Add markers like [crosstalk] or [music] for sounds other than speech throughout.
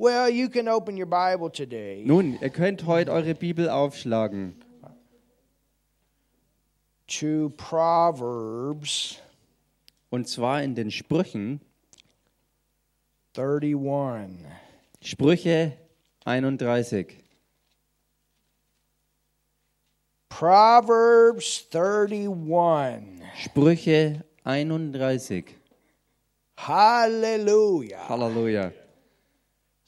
Well, you can open your Bible today Nun, ihr könnt heute eure Bibel aufschlagen to Proverbs und zwar in den Sprüchen, 31. Sprüche 31. Proverbs 31. Sprüche 31. Hallelujah. Halleluja.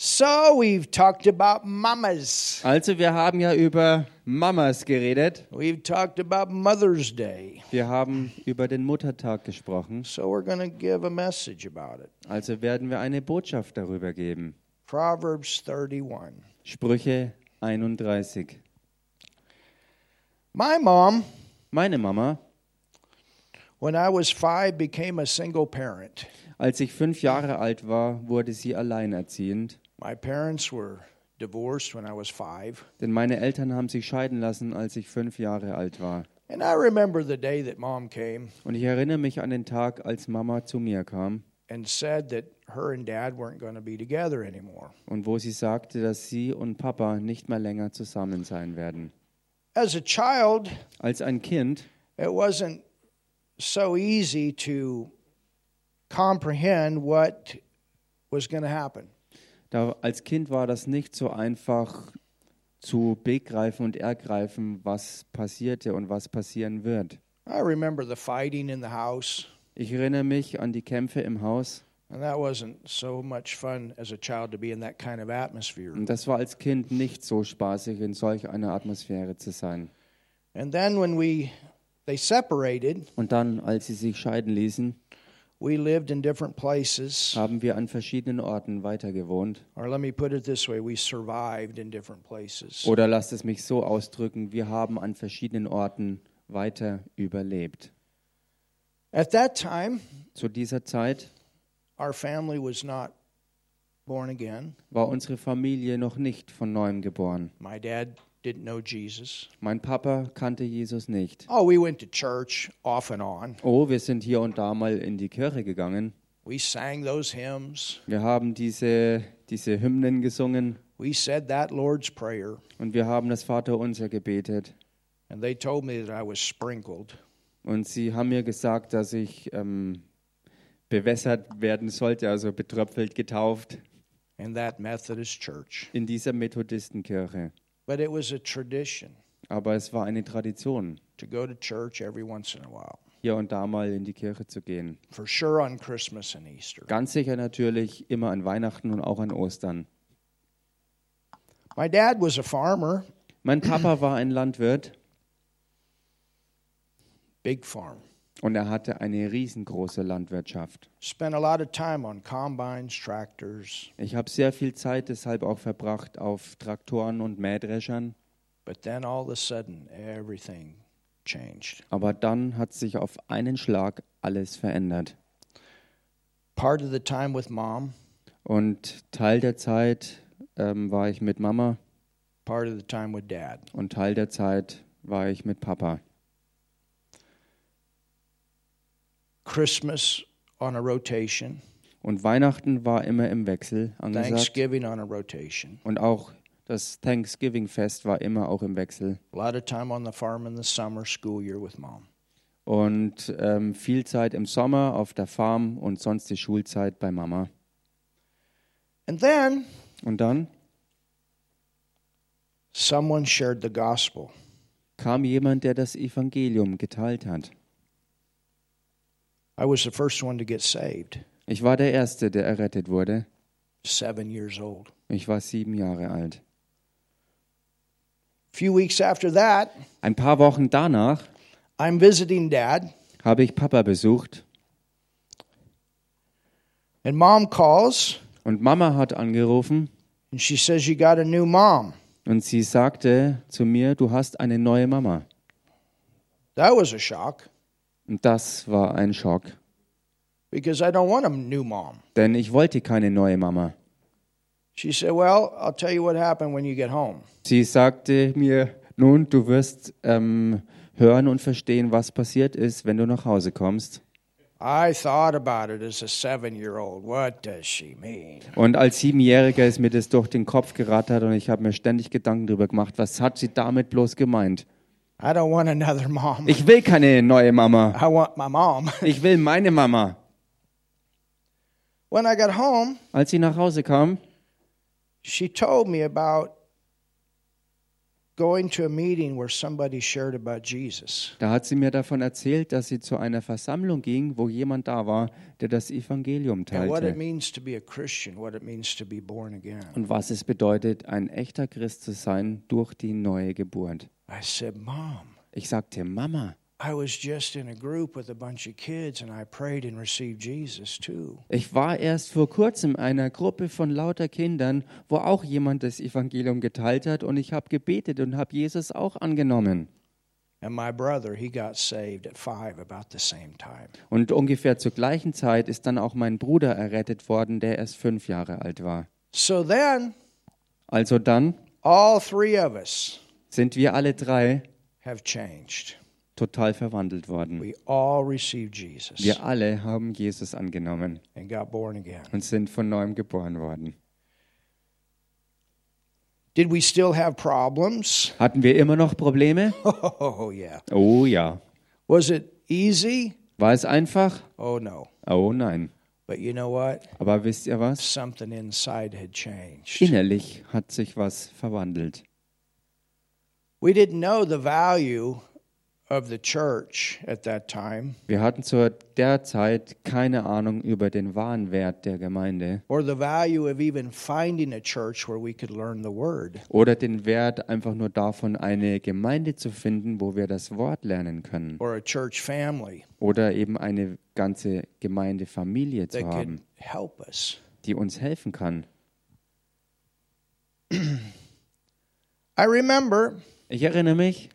So we've talked about mamas. Also wir haben ja über Mamas geredet. We've talked about Mother's Day. Wir haben über den Muttertag gesprochen. So we're going to give a message about it. Also werden wir eine Botschaft darüber geben. Proverbs 31. Sprüche 31. My mom, Meine Mama, when I was five, became a single parent. als ich fünf Jahre alt war, wurde sie alleinerziehend. My parents were divorced when I was five. Denn meine Eltern haben sich scheiden lassen, als ich fünf Jahre alt war. And I remember the day that mom came Und ich erinnere mich an den Tag, als Mama zu mir kam and said that her and dad weren't going to be together anymore. und wo sie sagte, dass sie und Papa nicht mehr länger zusammen sein werden. As a child, Als ein Kind it wasn't so easy to comprehend what was going to happen. Da, als Kind war das nicht so einfach zu begreifen und ergreifen, was passierte und was passieren wird. I remember the fighting in the house, Ich erinnere mich an die Kämpfe im Haus and that wasn't so much fun as a child to be in that kind of atmosphere. und das war als Kind nicht so spaßig, in solch einer Atmosphäre zu sein. And then when we they separated, Und dann, als sie sich scheiden ließen, we lived in different places. haben wir an verschiedenen Orten weitergewohnt. Or let me put it this way, we survived in different places. Oder lasst es mich so ausdrücken, wir haben an verschiedenen Orten weiter überlebt. At that time, Zu dieser Zeit our family was not born again. war unsere Familie noch nicht von neuem geboren. My dad didn't know Jesus. Mein Papa kannte Jesus nicht. Oh, we went to church off and on. Oh, wir sind hier und da mal in die Kirche gegangen. We sang those hymns. Wir haben diese, diese Hymnen gesungen We said that Lord's Prayer. und wir haben das Vaterunser gebetet. And they told me that I was sprinkled. Und sie haben mir gesagt, dass ich ähm, bewässert werden sollte, also betröpfelt, getauft in that Methodist church. in dieser Methodistenkirche. But it was a tradition Aber es war eine Tradition, to go to church every once in a while. hier und da mal in die Kirche zu gehen. For sure on Christmas and Easter. Ganz sicher natürlich immer an Weihnachten und auch an Ostern. My dad was a farmer, Mein Papa war ein Landwirt big farm. Und er hatte eine riesengroße Landwirtschaft. Spent a lot of time on combines, tractors, Ich habe sehr viel Zeit deshalb auch verbracht auf Traktoren und Mähdreschern. but then all of a sudden everything changed. Aber dann hat sich auf einen Schlag alles verändert. Part of the time with mom, Und Teil der Zeit ähm, war ich mit Mama part of the time with dad. und Teil der Zeit war ich mit Papa. Christmas on a rotation, Und Weihnachten war immer im Wechsel angesagt. Thanksgiving on a rotation. Und auch das Thanksgiving-Fest war immer auch im Wechsel. A lot of time on the farm in the summer school year with mom. Und ähm, viel Zeit im Sommer auf der Farm und sonst die Schulzeit bei Mama. And then Und dann someone shared the gospel. kam jemand, der das Evangelium geteilt hat. I was the first one to get saved, Ich war der Erste, der errettet wurde. seven years old. Ich war sieben Jahre alt. A few weeks after that, Ein paar Wochen danach I'm visiting dad, habe ich Papa besucht and mom calls und Mama hat angerufen and she says, You got a new mom. und sie sagte zu mir, du hast eine neue Mama. That was a shock Und das war ein Schock, because I don't want a new mom. denn ich wollte keine neue Mama. She said, Well, I'll tell you what happened when you get home. Sie sagte mir, nun, du wirst ähm, hören und verstehen, was passiert ist, wenn du nach Hause kommst. I thought about it as a seven year old. What does she mean? Und als Siebenjähriger ist mir das durch den Kopf gerattert und ich habe mir ständig Gedanken darüber gemacht, was hat sie damit bloß gemeint? I don't want another mom. Ich will keine neue Mama. I want my mom. Ich will meine Mama. When I got home, Als sie nach Hause kam, she told me about going to a meeting where somebody shared about Jesus. Da hat sie mir davon erzählt, dass sie zu einer Versammlung ging, wo jemand da war, der das Evangelium And what it teilte. means to be a Christian, what it means to be born again. Und was es bedeutet, ein echter Christ zu sein durch die neue Geburt. I said, Mom, Ich sagte, Mama, I was just in a group with a bunch of kids and I prayed and received Jesus too. ich war erst vor kurzem in einer Gruppe von lauter Kindern, wo auch jemand das Evangelium geteilt hat und ich habe gebetet und habe Jesus auch angenommen. And my brother, he got saved at five about the same time. Und ungefähr zur gleichen Zeit ist dann auch mein Bruder errettet worden, der erst fünf Jahre alt war. So then, Also dann all three of us sind wir alle drei have changed. Total verwandelt worden. We all received Jesus Wir alle haben Jesus angenommen und sind von neuem geboren worden. Did we still have problems? [laughs] Hatten wir immer noch Probleme? Oh, yeah. Oh ja. Was it easy? War es einfach? Oh, no. Oh nein. But you know what? Aber wisst ihr was? Something inside had changed. Innerlich hat sich was verwandelt. We didn't know the value Wir hatten zu der Zeit keine Ahnung über den wahren Wert der Gemeinde or the value of even finding a church where we could learn the word. oder den Wert einfach nur davon, eine Gemeinde zu finden, wo wir das Wort lernen können or a church family oder eben eine ganze Gemeindefamilie zu haben, help us. die uns helfen kann. [clears throat] I remember Ich erinnere mich,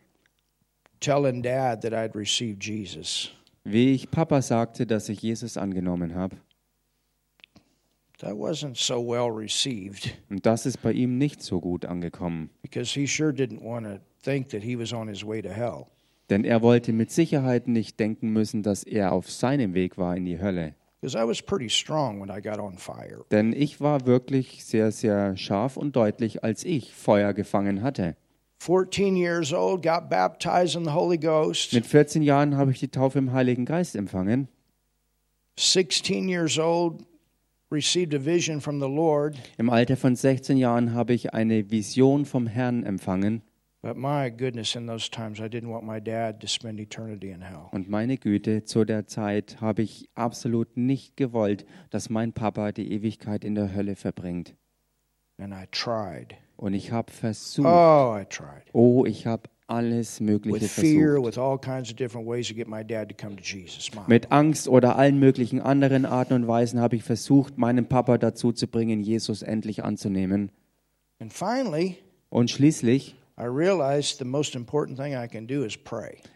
telling Dad that I'd received Jesus. wie ich Papa sagte, dass ich Jesus angenommen habe. That wasn't so well received Und das ist bei ihm nicht so gut angekommen. because he sure didn't want to think that he was on his way to hell. Denn er wollte mit Sicherheit nicht denken müssen, dass er auf seinem Weg war in die Hölle. Because I was pretty strong when I got on fire. Denn ich war wirklich sehr, sehr scharf und deutlich, als ich Feuer gefangen hatte. 14 years old, got baptized in the Holy Ghost. Mit 14 Jahren habe ich die Taufe im Heiligen Geist empfangen. 16 years old, received a vision from the Lord. Im Alter von 16 Jahren habe ich eine Vision vom Herrn empfangen. But my goodness, in those times, I didn't want my dad to spend eternity in hell. Und meine Güte, zu der Zeit habe ich absolut nicht gewollt, dass mein Papa die Ewigkeit in der Hölle verbringt. And I tried. Und ich habe versucht, Oh, I tried. oh, ich habe alles Mögliche With fear, versucht. with all kinds of different ways to get my dad to come to Jesus. Mom. Mit Angst oder allen möglichen anderen Arten und Weisen habe ich versucht, meinen Papa dazu zu bringen, Jesus endlich anzunehmen. And finally, Und schließlich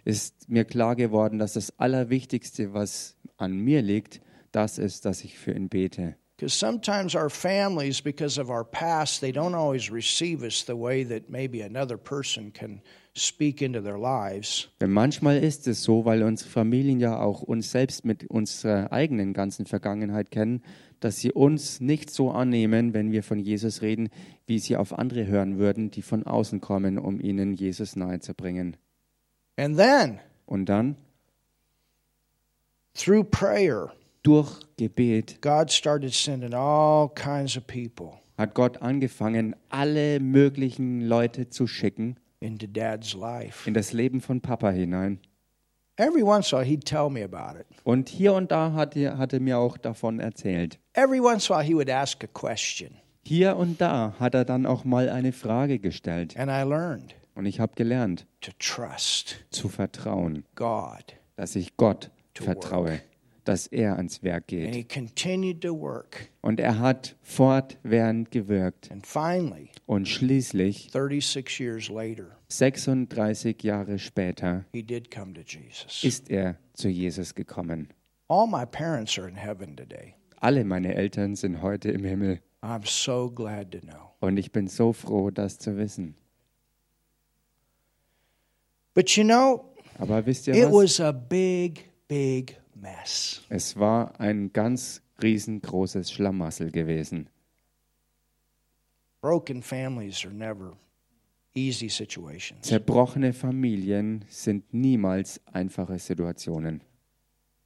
ist mir klar geworden, dass das Allerwichtigste, was an mir liegt, das ist, dass ich für ihn bete. Because sometimes our families, because of our past, they don't always receive us the way that maybe another person can speak into their lives. Denn manchmal ist es so, weil unsere Familien ja auch uns selbst mit unserer eigenen ganzen Vergangenheit kennen, dass sie uns nicht so annehmen, wenn wir von Jesus reden, wie sie auf andere hören würden, die von außen kommen, um ihnen Jesus nahezubringen. And then, Und dann, through prayer, durch Gebet, God started sending all kinds of people hat Gott angefangen, alle möglichen Leute zu schicken into dad's life. in das Leben von Papa hinein. Every once in a while, he'd tell me about it. Und hier und da hat er, hat er mir auch davon erzählt. Every once in a while, he would ask a question. Hier und da hat er dann auch mal eine Frage gestellt. And I learned Und ich habe gelernt, to trust zu vertrauen, God. dass ich Gott vertraue, dass er ans Werk geht. Und er hat fortwährend gewirkt. Und schließlich, 36 years later, 36 Jahre später, ist er zu Jesus gekommen. Alle meine Eltern sind heute im Himmel. Und ich bin so froh, das zu wissen. Aber wisst ihr it was? was a big, big mess. Es war ein ganz riesengroßes Schlamassel gewesen. Broken families are never easy situations. Zerbrochene Familien sind niemals einfache Situationen.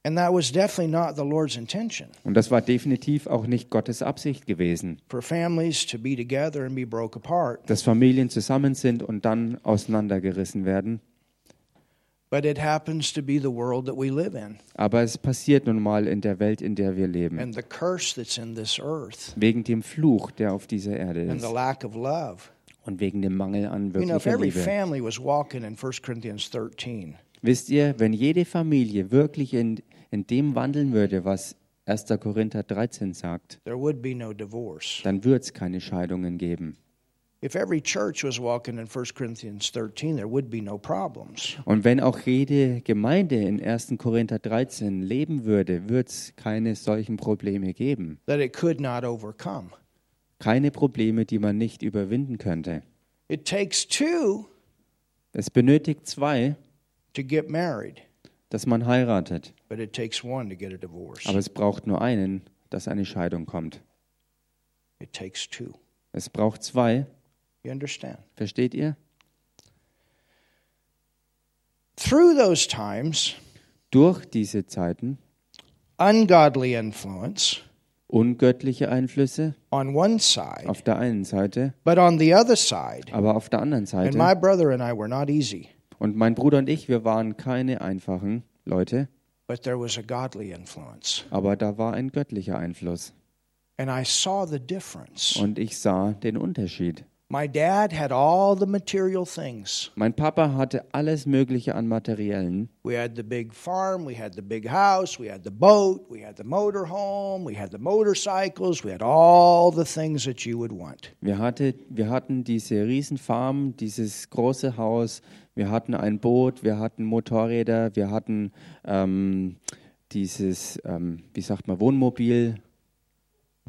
And that was definitely not the Lord's intention Und das war definitiv auch nicht Gottes Absicht gewesen, for families to be together and be broke apart. dass Familien zusammen sind und dann auseinandergerissen werden. Aber es passiert nun mal in der Welt, in der wir leben. And the curse that's in this earth Wegen dem Fluch, der auf dieser Erde and the ist. lack of love. Und wegen dem Mangel an You know, if wirklicher every Liebe. family was walking in 1 Corinthians 13, Wisst ihr, wenn jede Familie wirklich in, in dem wandeln würde, was 1. Korinther 13 sagt, there would be no divorce. dann wird es keine Scheidungen geben. Und wenn auch jede Gemeinde in 1. Korinther 13 leben würde, wird es keine solchen Probleme geben. That it could not overcome. Keine Probleme, die man nicht überwinden könnte. It takes two Es benötigt zwei, to get married, dass man heiratet. but it takes one to get a divorce. Aber es braucht nur einen, dass eine Scheidung kommt. It takes two. Es braucht zwei, You understand? versteht ihr? Through those times, Durch diese Zeiten ungodly influence ungöttliche Einflüsse on one side, auf der einen Seite, but on the other side, aber auf der anderen and Seite. my brother and I were not easy, Und mein Bruder und ich, wir waren keine einfachen Leute, but there was a godly influence. aber da war ein göttlicher Einfluss. And I saw the difference. Und ich sah den Unterschied. My dad had all the material things. Mein Papa hatte alles Mögliche an Materiellen. We had the big farm, we had the big house, we had the boat, we had the motorhome, we had the motorcycles, we had all the things that you would want. Wir, hatte, wir hatten diese Riesenfarm, dieses große Haus, wir hatten ein Boot, wir hatten Motorräder, wir hatten ähm, dieses, ähm, wie sagt man, Wohnmobil.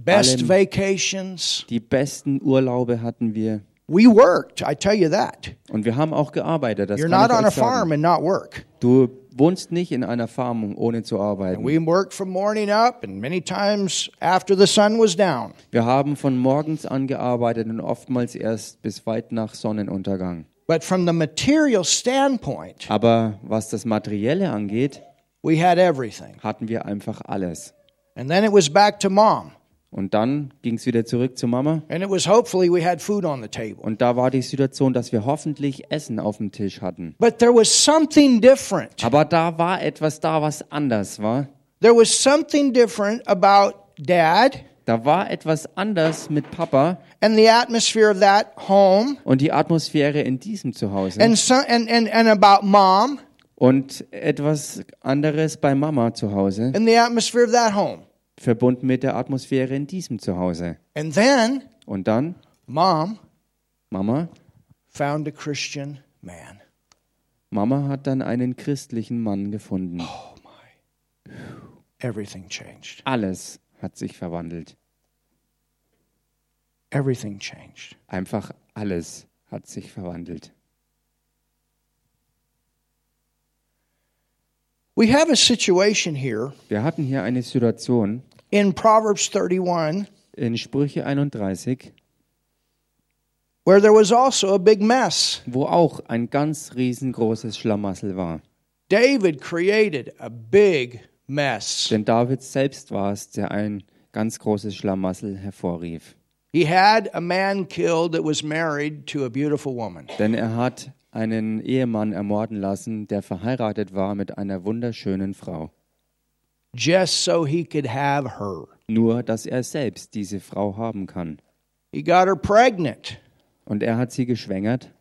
Best Allem- vacations. Die besten Urlaube hatten wir. We worked, I tell you that. Und wir haben auch gearbeitet. Das You're not on a farm and not work. Du wohnst nicht in einer Farm, ohne zu arbeiten. we worked from morning up and many times after the sun was down. Wir haben von morgens an gearbeitet und oftmals erst bis weit nach Sonnenuntergang. But from the material standpoint, Aber was das Materielle angeht, we had everything. hatten wir einfach alles. And then it was back to mom. Und dann ging es wieder zurück zu Mama. And it was hopefully we had food on the table. Und da war die Situation, dass wir hoffentlich Essen auf dem Tisch hatten. But there was something different. Aber da war etwas da, was anders war. There was something different about dad Da war etwas anders mit Papa and the atmosphere of that home und die Atmosphäre in diesem Zuhause. and, so, and, and, and about mom Und etwas anderes bei Mama zu Hause, and the atmosphere of that home. Verbunden mit der Atmosphäre in diesem Zuhause. And then Und dann, mom Mama, found a Christian man. Mama hat dann einen christlichen Mann gefunden. Oh my. Everything changed. Alles hat sich verwandelt. Everything changed. Einfach alles hat sich verwandelt. We have a situation here Wir hatten hier eine Situation in Proverbs 31 in Sprüche 31, where there was also a big mess. wo auch ein ganz riesengroßes Schlamassel war. David created a big mess. Denn David selbst war es, der ein ganz großes Schlamassel hervorrief. He had a man killed that was married to a beautiful woman. Denn er hat einen Ehemann ermorden lassen, der verheiratet war mit einer wunderschönen Frau. just so he could have her. Nur, dass er selbst diese Frau haben kann. He got her pregnant. Und er hat sie geschwängert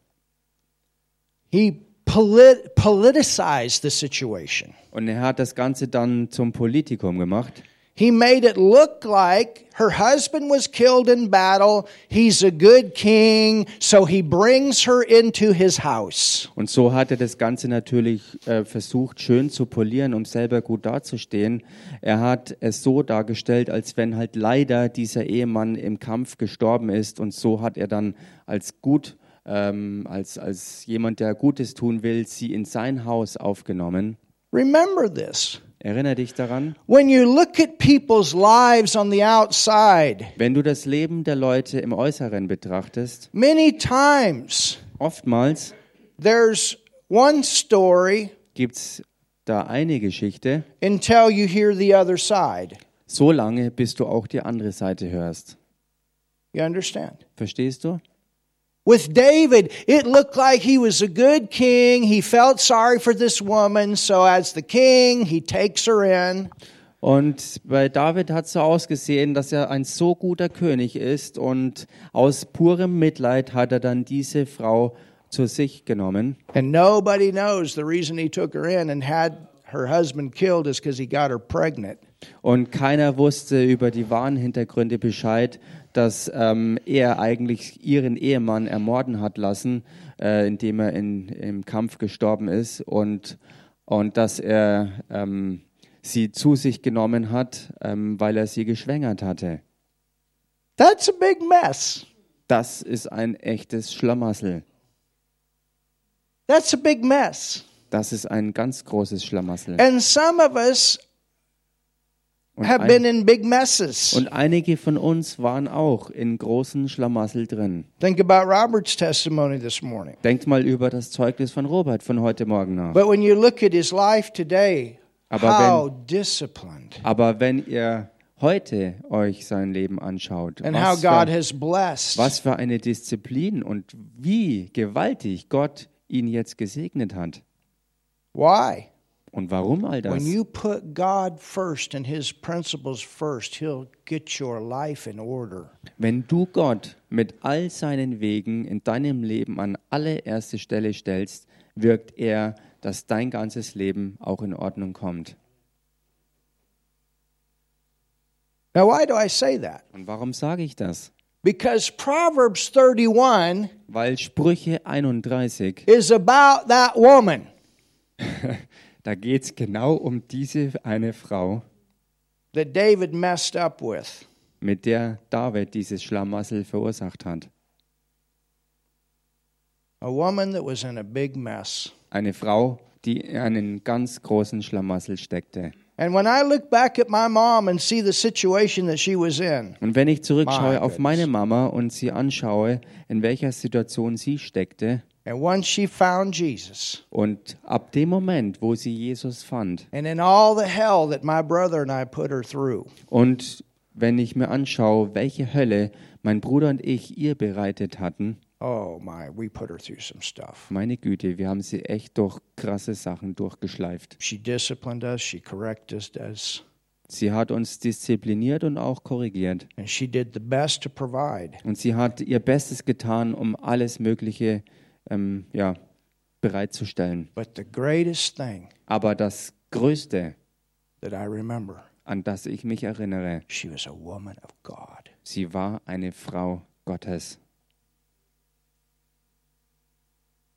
He polit- politicized the situation. und er hat das Ganze dann zum Politikum gemacht. He made it look like her husband was killed in battle. He's a good king, so he brings her into his house. Und so hat er das Ganze natürlich äh, versucht, schön zu polieren, um selber gut dazustehen. Er hat es so dargestellt, als wenn halt leider dieser Ehemann im Kampf gestorben ist. Und so hat er dann als gut, ähm, als, als jemand, der Gutes tun will, sie in sein Haus aufgenommen. Remember this. Erinnere dich daran, When you look at people's lives on the outside, wenn du das Leben der Leute im Äußeren betrachtest, many times oftmals there's one story gibt es da eine Geschichte, until you hear the other side. so lange, bis du auch die andere Seite hörst. You understand? Verstehst du? With David, it looked like he was a good king. He felt sorry for this woman, so as the king, he takes her in. Und bei David hat es so ausgesehen, dass er ein so guter König ist und aus purem Mitleid hat er dann diese Frau zu sich genommen. And nobody knows the reason he took her in and had her husband killed is because he got her pregnant. Und keiner wusste über die wahren Hintergründe Bescheid, dass ähm, er eigentlich ihren Ehemann ermorden hat lassen, äh, indem er in, im Kampf gestorben ist und, und dass er ähm, sie zu sich genommen hat, ähm, weil er sie geschwängert hatte. That's a big mess. Das ist ein echtes Schlamassel. That's a big mess. Das ist ein ganz großes Schlamassel. And some of us Und, have ein, been in big messes. und einige von uns waren auch in großen Schlamassel drin. Think about Robert's testimony this morning. Denkt mal über das Zeugnis von Robert von heute Morgen nach. But when you look at his life today, Aber how disciplined Aber wenn ihr heute euch sein Leben anschaut, and how was God für, has blessed. was für eine Disziplin und wie gewaltig Gott ihn jetzt gesegnet hat. Why? Und warum all das? When you put God first and his principles first, he'll get your life in order. Wenn du Gott mit all seinen Wegen in deinem Leben an allererste Stelle stellst, wirkt er, dass dein ganzes Leben auch in Ordnung kommt. Now, why do I say that? Und warum sage ich das? Because Proverbs 31 Weil Sprüche 31, is about that woman. [laughs] da geht es genau um diese eine Frau, that David messed up with. mit der David dieses Schlamassel verursacht hat. A woman that was in a big mess. Eine Frau, die in einen ganz großen Schlamassel steckte. And when I look back at my mom and see the situation that she was in, Und wenn ich zurückschaue auf meine Mama und sie anschaue, in welcher Situation sie steckte, and once she found Jesus, und ab dem Moment, wo sie Jesus fand, and in all the hell that my brother and I put her through, und wenn ich mir anschaue, welche Hölle mein Bruder und ich ihr bereitet hatten, oh my, we put her through some stuff. meine Güte, wir haben sie echt durch krasse Sachen durchgeschleift. She disciplined us, she corrected us, Sie hat uns diszipliniert und auch korrigiert. and she did the best to provide. Und sie hat ihr Bestes getan, um alles Mögliche ähm, ja, bereitzustellen. But the greatest thing Aber das Größte, that I remember, an das ich mich erinnere, she was a woman of God. sie war eine Frau Gottes.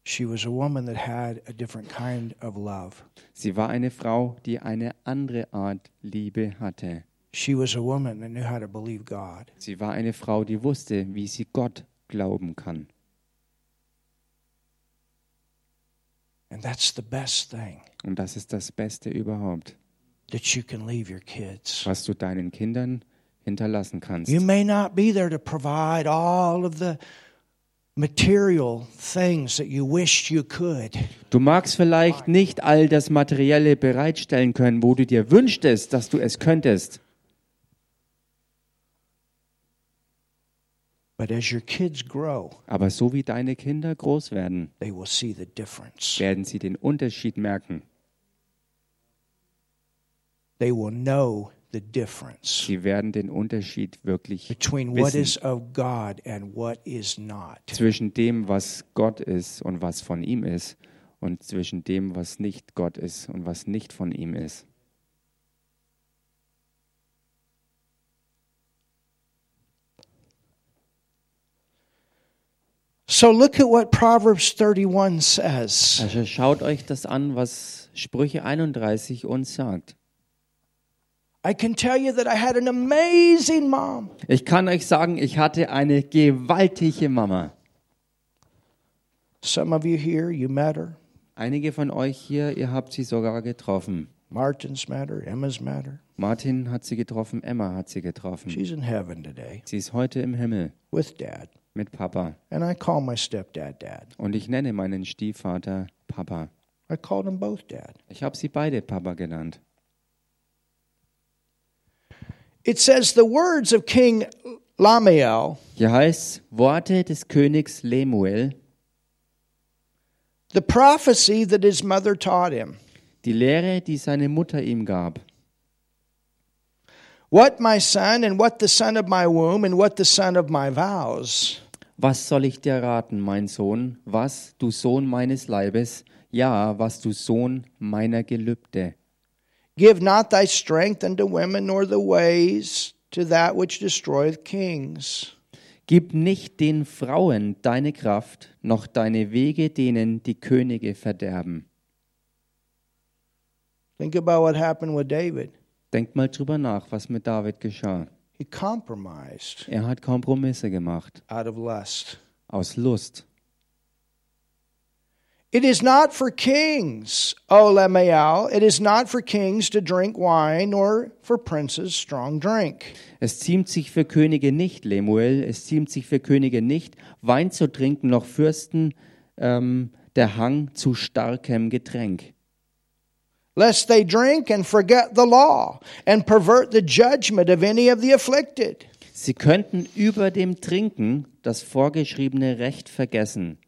Sie war eine Frau, die eine andere Art Liebe hatte. Sie war eine Frau, die wusste, wie sie Gott glauben kann. And that's the best thing Und das ist das Beste überhaupt, that you can leave your kids. was du deinen Kindern hinterlassen kannst. You may not be there to provide all of the material things that you wished you could, Du magst vielleicht nicht all das Materielle bereitstellen können, wo du dir wünschtest, dass du es könntest. but as your kids grow, Aber so wie deine Kinder groß werden, they will see the difference. werden sie den Unterschied merken. They will know the difference Sie werden den Unterschied wirklich between what wissen is of God and what is not. zwischen dem, was Gott ist und was von ihm ist, und zwischen dem, was nicht Gott ist und was nicht von ihm ist. So look at what Proverbs 31 says. Also schaut euch das an, was Sprüche 31 uns sagt. I can tell you that I had an amazing mom. Ich kann euch sagen, ich hatte eine gewaltige Mama. Some of you here, you met her. Einige von euch hier, ihr habt sie sogar getroffen. Martin's met her. Emma's met her. Martin hat sie getroffen, Emma hat sie getroffen. She's in heaven today Sie ist heute im Himmel with Dad. Mit Papa. And I call my stepdad Dad. Und ich nenne meinen Stiefvater Papa. I called them both Dad. Ich habe sie beide Papa genannt. It says the words of King Lamiel, Hier heißt Worte des Königs Lemuel, the prophecy that his mother taught him. die Lehre, die seine Mutter ihm gab. What, my son, and what the son of my womb, and what the son of my vows? Was soll ich dir raten, mein Sohn? Was, du Sohn meines Leibes? Ja, was du Sohn meiner Gelübde. Give not thy strength unto women, nor the ways to that which destroyeth kings. Gib nicht den Frauen deine Kraft, noch deine Wege denen die Könige verderben. Think about what happened with David. Denkt mal drüber nach, was mit David geschah. He compromised Er hat Kompromisse gemacht, out of lust. aus Lust. It is not for kings, O Lemuel, it is not for kings to drink wine, nor for princes strong drink. Es ziemt sich für Könige nicht, Lemuel, es ziemt sich für Könige nicht, Wein zu trinken, noch Fürsten ähm, der Hang zu starkem Getränk. Lest they drink and forget the law and pervert the judgment of any of the afflicted. Sie könnten über dem Trinken das vorgeschriebene Recht vergessen.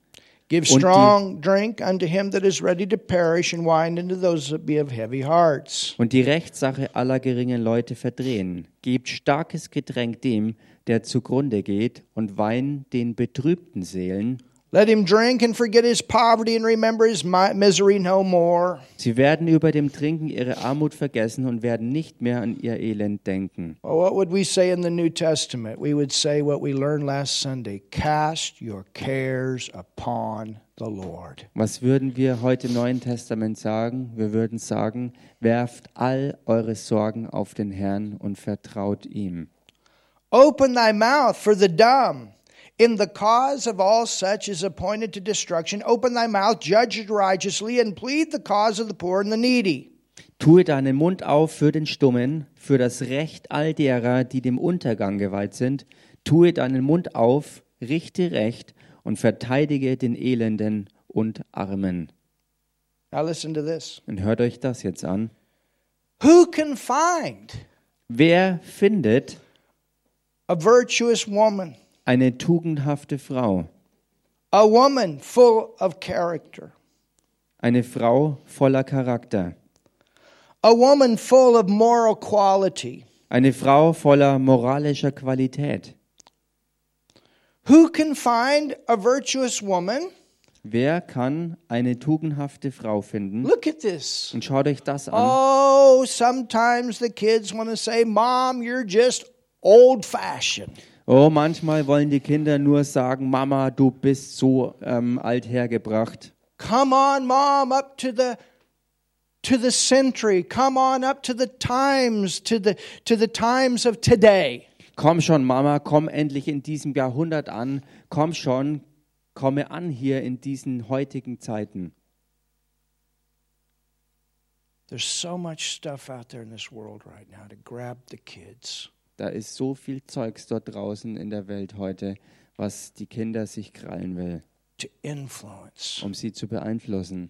Give strong drink unto him that is ready to perish, and wine unto those that be of heavy hearts. und die Rechtssache aller geringen Leute verdrehen. Gebt starkes Getränk dem, der zugrunde geht, und Wein den betrübten Seelen. Let him drink and forget his poverty and remember his mi- misery no more. Sie werden über dem Trinken ihre Armut vergessen und werden nicht mehr an ihr Elend denken. Well, what would we say in the New Testament? We would say what we learned last Sunday cast your cares upon the Lord. Was würden wir heute im Neuen Testament sagen? Wir würden sagen, werft all eure Sorgen auf den Herrn und vertraut ihm. Open thy mouth for the dumb. In the cause of all such is appointed to destruction. Open thy mouth, judge it righteously, and plead the cause of the poor and the needy. Tue deinen Mund auf für den Stummen, für das Recht all derer, die dem Untergang geweiht sind. Tue deinen Mund auf, richte Recht und verteidige den Elenden und Armen. Now listen to this. Und hört euch das jetzt an. Who can find Wer findet a virtuous woman, eine tugendhafte Frau, a woman full of character, eine Frau voller Charakter, a woman full of moral quality? eine Frau voller moralischer Qualität? Who can find a virtuous woman? Wer kann eine tugendhafte Frau finden? Look at this. Und schaut euch das an. Oh, sometimes the kids want to say, Mom, you're just old fashioned. Oh, manchmal wollen die Kinder nur sagen, Mama, du bist so ähm, alt hergebracht. Come on, Mom, up to the to the century. Come on up to the times, to the to the times of today. Komm schon, Mama, komm endlich in diesem Jahrhundert an. Komm schon, komme an hier in diesen heutigen Zeiten. There's so much stuff out there in this world right now to grab the kids. Da ist so viel Zeugs dort draußen in der Welt heute, was die Kinder sich krallen will, to influence um sie zu beeinflussen.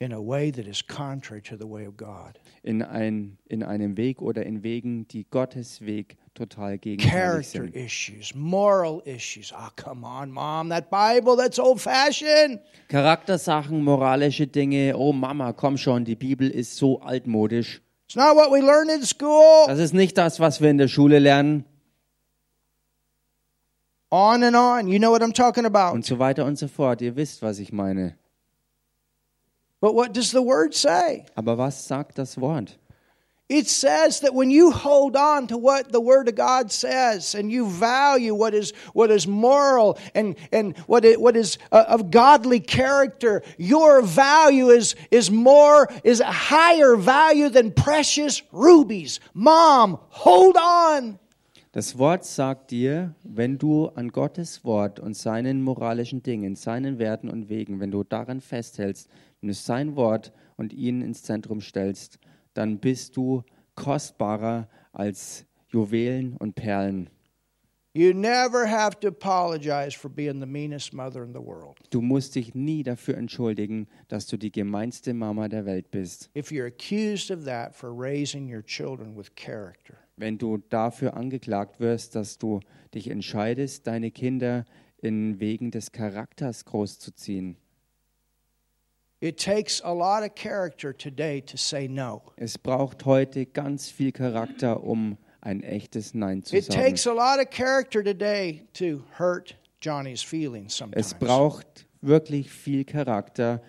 in a way that is contrary to the way of God. In, ein, in einem Weg oder in Wegen, die Gottes Weg total gegenteilig Character sind. issues, moral issues. Oh, come on, Mom, that Bible, that's old fashioned. Charaktersachen, moralische Dinge. Oh Mama, komm schon, die Bibel ist so altmodisch. It's not what we learn in school. Das ist nicht das, was wir in der Schule lernen. On and on. You know what I'm talking about. Und so weiter und so fort. Ihr wisst, was ich meine. But what does the word say? Aber was sagt das Wort? It says that when you hold on to what the word of God says and you value what is what is moral and and what it, what is uh, of godly character, your value is is more is a higher value than precious rubies. Mom, hold on. Das Wort sagt dir, wenn du an Gottes Wort und seinen moralischen Dingen, seinen Werten und Wegen, wenn du daran festhältst, wenn du sein Wort und ihn ins Zentrum stellst, dann bist du kostbarer als Juwelen und Perlen. You never have to apologize for being the meanest mother in the world. Du musst dich nie dafür entschuldigen, dass du die gemeinste Mama der Welt bist. If you're accused of that for raising your children with character, Wenn du dafür angeklagt wirst, dass du dich entscheidest, deine Kinder in Wegen des Charakters großzuziehen. it takes a lot of character today to say no. Es braucht heute ganz viel Charakter, um ein echtes Nein zu It sagen. takes a lot of character today to hurt Johnny's feelings sometimes. Es braucht wirklich viel Charakter.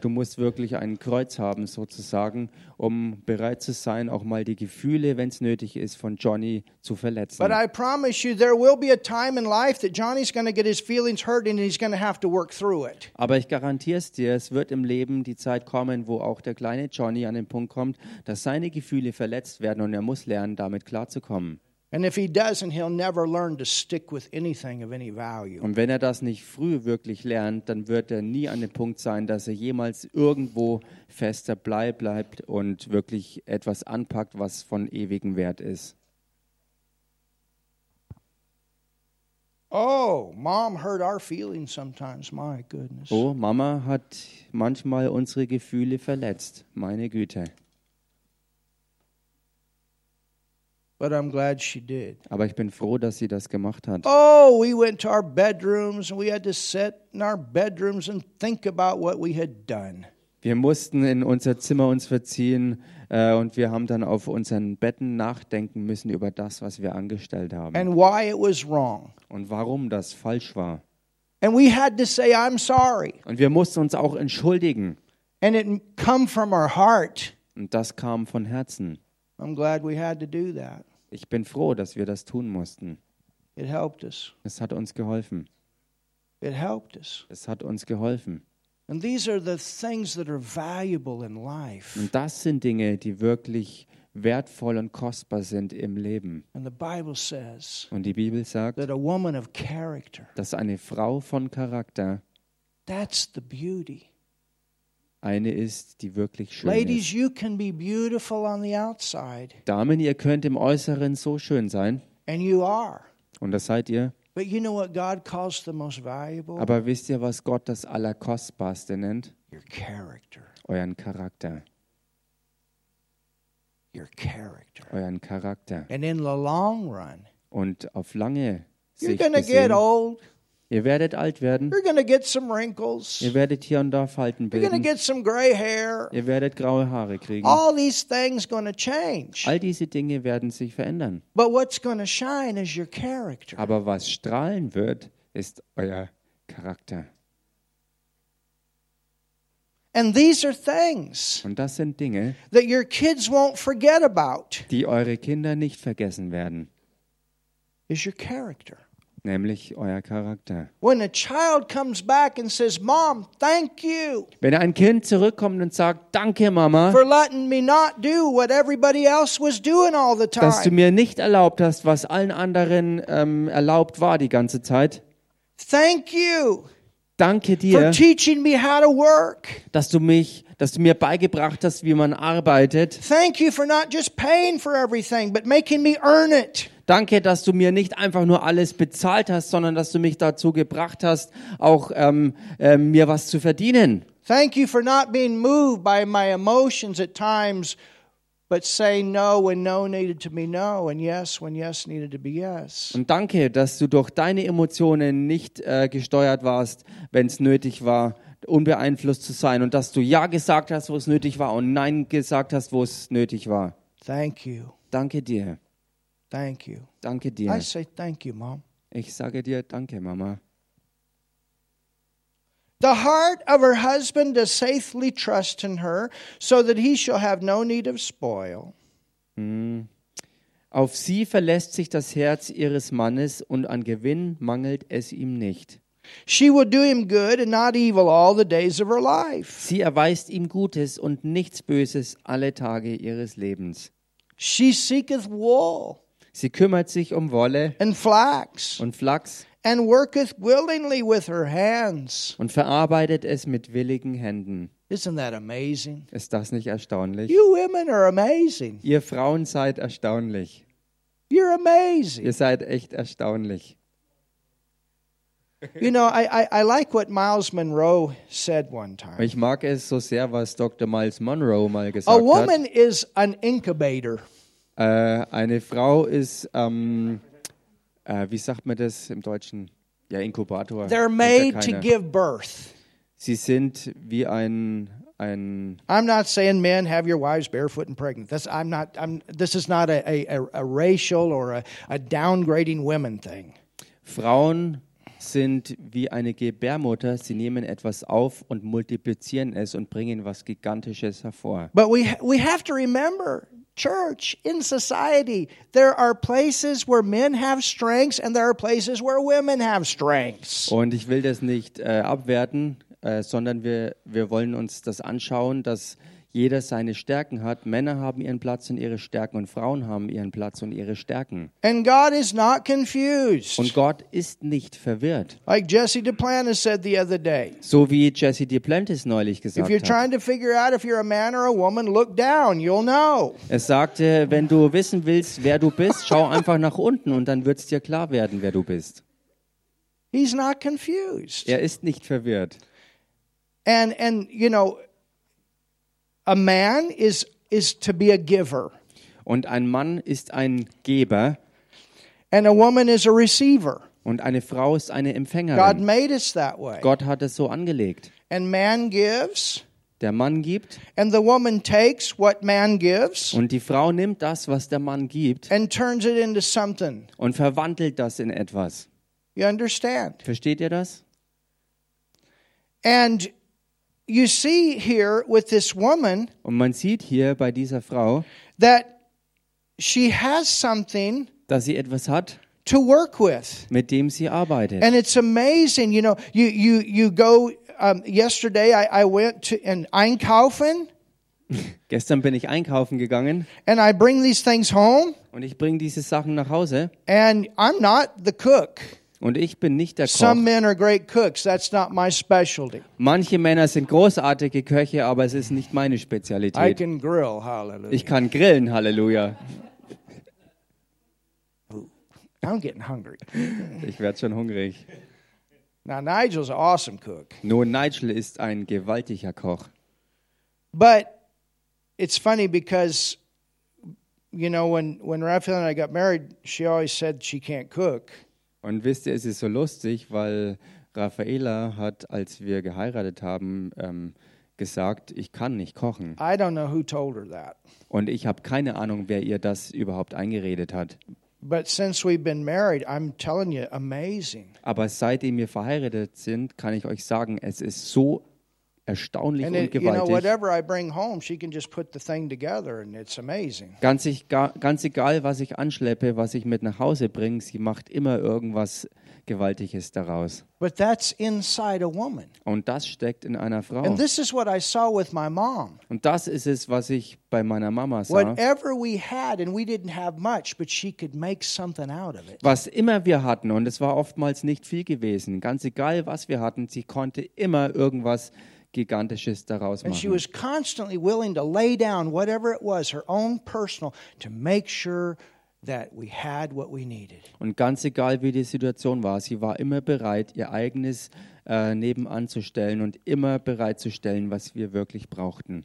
Du musst wirklich ein Kreuz haben, sozusagen, um bereit zu sein, auch mal die Gefühle, wenn es nötig ist, von Johnny zu verletzen. But I promise you, there will be a time in life that Johnny's going to get his feelings hurt and he's going to have to work through it. Aber ich garantiere es dir, es wird im Leben die Zeit kommen, wo auch der kleine Johnny an den Punkt kommt, dass seine Gefühle verletzt werden und er muss lernen, damit klarzukommen. And if he doesn't, he'll never learn to stick with anything of any value. Und wenn er das nicht früh wirklich lernt, dann wird er nie an dem Punkt sein, dass er jemals irgendwo fester Blei bleibt und wirklich etwas anpackt, was von ewigem Wert ist. Oh, mom hurt our feelings sometimes. My goodness. Oh, Mama hat manchmal unsere Gefühle verletzt. Meine Güte. But I'm glad she did. Aber ich bin froh, dass sie das gemacht hat. Oh, we went to our bedrooms and we had to sit in our bedrooms and think about what we had done. Wir mussten in unser Zimmer uns verziehen äh, und wir haben dann auf unseren Betten nachdenken müssen über das, was wir angestellt haben and why it was wrong. und warum das falsch war. And we had to say, I'm sorry. Und wir mussten uns auch entschuldigen. And it come from our heart. Und das kam von Herzen. I'm glad we had to do that. Ich bin froh, dass wir das tun mussten. It helped us. Es hat uns geholfen. It helped us. Es hat uns geholfen. And these are the things that are valuable in life. Und das sind Dinge, die wirklich wertvoll und kostbar sind im Leben. And the Bible says Und die Bibel sagt, that a woman of character, dass eine Frau von Charakter that's the beauty. Eine ist, die wirklich schön Ladies, ist. you can be beautiful on the outside, Damen, ihr könnt im Äußeren so schön sein. and you are. Und das seid ihr. But you know what God calls the most valuable? Aber wisst ihr, was Gott das Allerkostbarste nennt? Your character. Euren Charakter. Your character. Euren Charakter. And in the long run, Und auf lange you're Sicht going to get gesehen, old. Ihr werdet alt werden. You're to get some wrinkles. Ihr werdet hier und da Falten You're going to bilden. get some gray hair. Ihr werdet graue Haare kriegen. All these things to change. All diese Dinge werden sich verändern. But what's to shine is your character. Aber was strahlen wird, ist euer Charakter. And these are things Und das sind Dinge, that your kids won't forget about. die eure Kinder nicht vergessen werden, Is your character. Nämlich euer Charakter. When a child comes back and says, "Mom, thank you Wenn ein Kind zurückkommt und sagt, danke Mama, for letting me not do what everybody else was doing all the dass du mir nicht erlaubt hast, was allen anderen ähm, erlaubt war die ganze Zeit. Thank you Danke for dir, teaching me how to work. dass du mich, dass du mir beigebracht hast, wie man arbeitet. Thank you for not just paying for everything, but making me earn it." Danke, dass du mir nicht einfach nur alles bezahlt hast, sondern dass du mich dazu gebracht hast, auch ähm, ähm, mir was zu verdienen. Thank you for not being moved by my emotions at times, but saying no when no needed to be no, and yes when yes needed to be yes. Und danke, dass du durch deine Emotionen nicht äh, gesteuert warst, wenn es nötig war, unbeeinflusst zu sein. Und dass du Ja gesagt hast, wo es nötig war und Nein gesagt hast, wo es nötig war. Thank you. Danke dir. Thank you. Danke I dir. say thank you, Mom. Ich sage dir Danke, Mama. The heart of her husband does safely trust in her, so that he shall have no need of spoil. Auf sie verlässt sich das Herz ihres Mannes und an Gewinn mangelt es ihm nicht. She will do him good and not evil all the days of her life. Sie erweist ihm Gutes und nichts Böses alle Tage ihres Lebens. She seeketh wool Sie kümmert sich um Wolle and flax und Flachs and worketh willingly with her hands. und verarbeitet es mit willigen Händen. Isn't that amazing? Ist das nicht erstaunlich? You women are amazing. Ihr Frauen seid erstaunlich. You're amazing. Ihr seid echt erstaunlich. You know, I, I, I like what Miles Monroe said one time. Ich mag es so sehr, was Dr. Miles Monroe mal A gesagt hat. woman is an incubator. Äh, eine Frau ist, ähm, äh, wie sagt man das im Deutschen? Ja, Inkubator. They're made to give birth. Sie sind wie ein, ein I'm not saying men have your wives barefoot and pregnant. That's I'm not. I'm. This is not a, a, a racial or a, a downgrading women thing. Frauen sind wie eine Gebärmutter. Sie nehmen etwas auf und multiplizieren es und bringen was Gigantisches hervor. But we we have to remember, church in society, there are places where men have strengths and there are places where women have strengths. Und ich will das nicht äh, abwerten, äh, sondern wir, wir wollen uns das anschauen, dass jeder seine Stärken hat. Männer haben ihren Platz und ihre Stärken und Frauen haben ihren Platz und ihre Stärken. And God is not confused. Und Gott ist nicht verwirrt. Like Jesse Duplantis said the other day. So wie Jesse Duplantis neulich If gesagt you're hat. trying to figure out if you're a man or a woman, look down. You'll know. Er sagte, wenn du wissen willst, wer du bist, schau [laughs] einfach nach unten und dann wird es dir klar werden, wer du bist. He's not confused. Er ist nicht verwirrt. And and you know, a man is is to be a giver, Und ein Mann ist ein Geber and a woman is a receiver. und eine Frau ist eine God Empfängerin. made us that way. Gott hat es so angelegt. And man gives, Der Mann gibt and the woman takes what man gives und die Frau nimmt das, was der Mann gibt and turns it into something. und verwandelt das in etwas. You understand? Versteht ihr das? And you see here with this woman Und man sieht hier bei dieser Frau, that she has something dass sie etwas hat, to work with. mit dem sie arbeitet. And it's amazing, you know, you you you go um, yesterday I, I went to an Einkaufen [laughs] Gestern bin ich einkaufen gegangen and I bring these things home und ich bringe diese Sachen nach Hause and I'm not the cook. Und ich bin nicht der Some Koch. men are great cooks. That's not my specialty. Manche Männer sind großartige Köche, aber es ist nicht meine I Spezialität. can grill, hallelujah. Ich kann grillen, Halleluja. I'm getting hungry. Ich werde schon hungrig. Now Nigel's an awesome cook. Nun, Nigel ist ein gewaltiger Koch. But it's funny because you know when when Raphael and I got married, she always said she can't cook. Und wisst ihr, es ist so lustig, weil Raffaela hat, als wir geheiratet haben, ähm, gesagt, ich kann nicht kochen. I don't know who told her that. Und ich habe keine Ahnung, wer ihr das überhaupt eingeredet hat. But since we've been married, I'm telling you, amazing. Aber seitdem wir verheiratet sind, kann ich euch sagen, es ist so erstaunlich And und you know, gewaltig. whatever I bring home, she can just put the thing together, and it's amazing. Ganz, ich, ga- ganz egal, was ich anschleppe, was ich mit nach Hause bringe, sie macht immer irgendwas Gewaltiges daraus. But that's inside a woman. Und das steckt in einer Frau. And this is what I saw with my mom. Und das ist es, was ich bei meiner Mama sah. Whatever we had, and we didn't have much, but she could make something out of it. Was immer wir hatten, und es war oftmals nicht viel gewesen, ganz egal, was wir hatten, sie konnte immer irgendwas Gigantisches daraus And she machen. was constantly willing to lay down whatever it was, her own personal, to make sure that we had what we needed. Und ganz egal, wie die Situation war, sie war immer bereit, ihr eigenes äh, nebenan zu stellen und immer bereit zu stellen, was wir wirklich brauchten.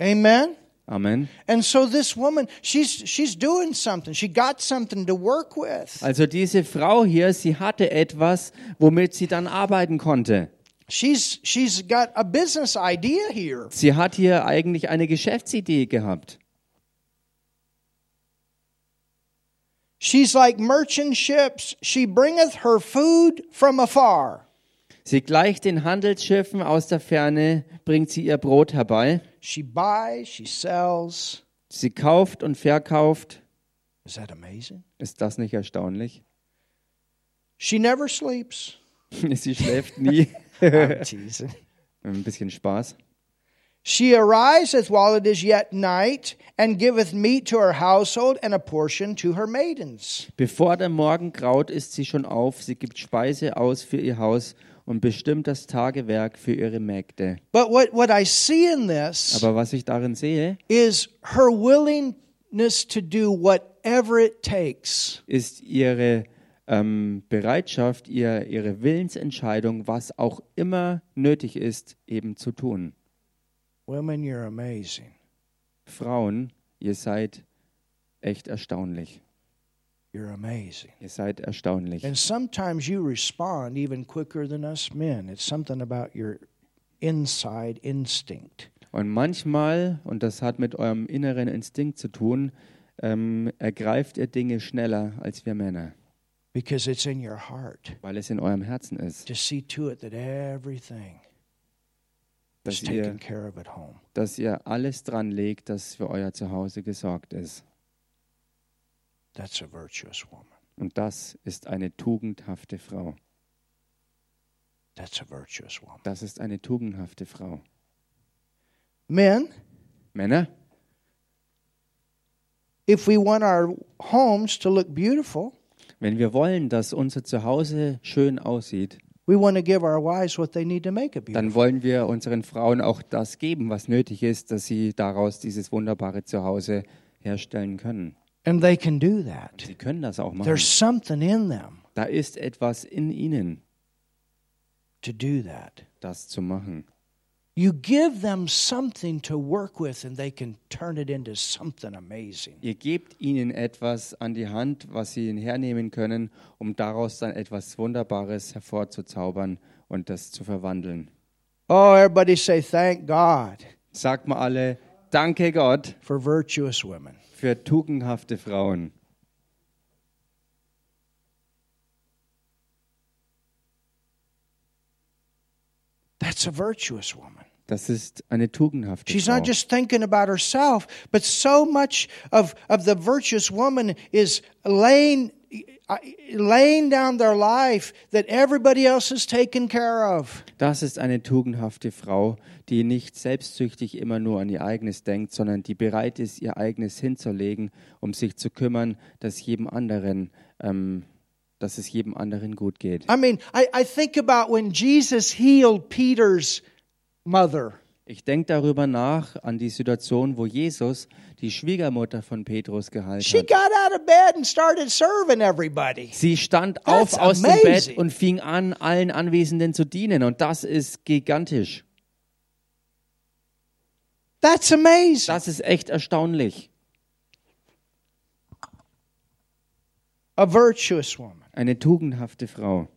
Amen. Amen. And so this woman, she's she's doing something. She got something to work with. Also diese Frau hier, sie hatte etwas, womit sie dann arbeiten konnte. She's she's got a business idea here. Sie hat hier eigentlich eine Geschäftsidee gehabt. She's like merchant ships. She bringeth her food from afar. Sie gleicht den Handelsschiffen aus der Ferne, bringt sie ihr Brot herbei. She buys, she sells. Sie kauft und verkauft. Is that amazing? Ist das nicht erstaunlich? She never sleeps. [laughs] Sie schläft nie. [laughs] [laughs] Teasing. Ein bisschen Spaß. She ariseth while it is yet night, and giveth meat to her household and a portion to her maidens. Bevor der Morgen graut, ist sie schon auf, sie gibt Speise aus für ihr Haus und bestimmt das Tagewerk für ihre Mägde. But what, what I see in this Aber was ich darin sehe, is her willingness to do whatever it takes ist ihre ähm, Bereitschaft, ihr, ihre Willensentscheidung, was auch immer nötig ist, eben zu tun. Women, you're amazing. Frauen, ihr seid echt erstaunlich. You're amazing. Ihr seid erstaunlich. And sometimes you respond even quicker than us men. It's something about your inside instinct. Und manchmal, und das hat mit eurem inneren Instinkt zu tun, ähm, ergreift ihr Dinge schneller als wir Männer, Because it's in your heart weil es in eurem Herzen ist, to see to it that everything is dass ihr, taken care of at home. dass ihr alles dran legt, dass für euer Zuhause gesorgt ist. That's a virtuous woman. Und das ist eine tugendhafte Frau. That's a virtuous woman. Das ist eine tugendhafte Frau. Men, Männer, if we want our homes to look beautiful, wenn wir wollen, dass unser Zuhause schön aussieht, dann wollen wir unseren Frauen auch das geben, was nötig ist, dass sie daraus dieses wunderbare Zuhause herstellen können. And they can do that. Sie können das auch machen. There's something in them Da ist etwas in ihnen, to do that. das zu machen. You give them something to work with, and they can turn it into something amazing. Ihr gebt ihnen etwas an die Hand, was sie hernehmen können, um daraus dann etwas Wunderbares hervorzuzaubern und das zu verwandeln. Oh, everybody say, Thank God Sagt mal alle, danke Gott for virtuous women. für tugendhafte Frauen. That's a virtuous woman. Das ist eine tugendhafte She's Frau. not just thinking about herself, but so much of, of the virtuous woman is laying, laying down their life that everybody else is taken care of. Das ist eine tugendhafte Frau, die nicht selbstsüchtig immer nur an ihr eigenes denkt, sondern die bereit ist, ihr eigenes hinzulegen, um sich zu kümmern, dass jedem anderen, ähm, dass es jedem anderen gut geht. I mean, I, I think about when Jesus healed Peter's mother. Ich denke darüber nach an die Situation, wo Jesus die Schwiegermutter von Petrus geheilt She hat. got out of bed and started serving everybody. Sie stand auf That's aus dem amazing. Bett und fing an, allen Anwesenden zu dienen. Und das ist gigantisch. That's amazing. Das ist echt erstaunlich. A virtuous woman. Eine tugendhafte Frau.